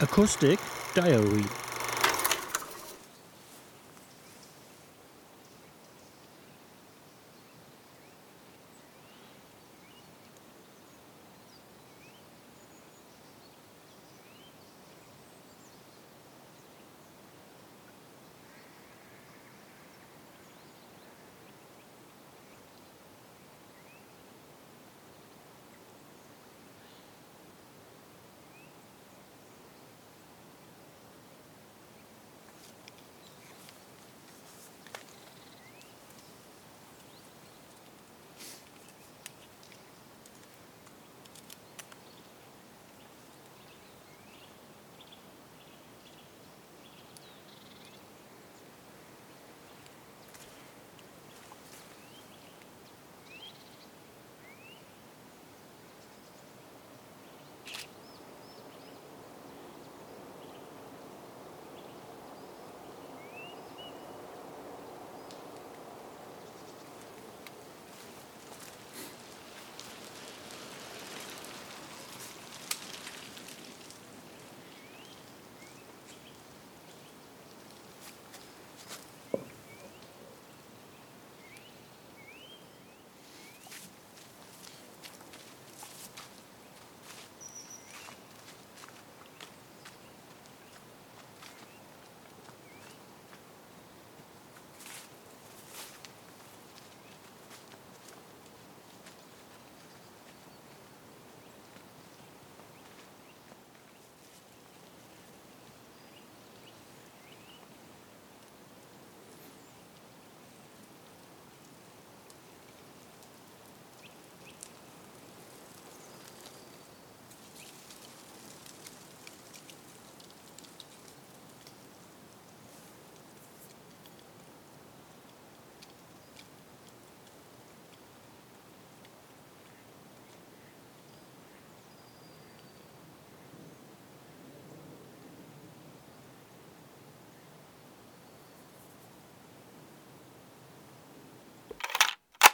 Acoustic Diary.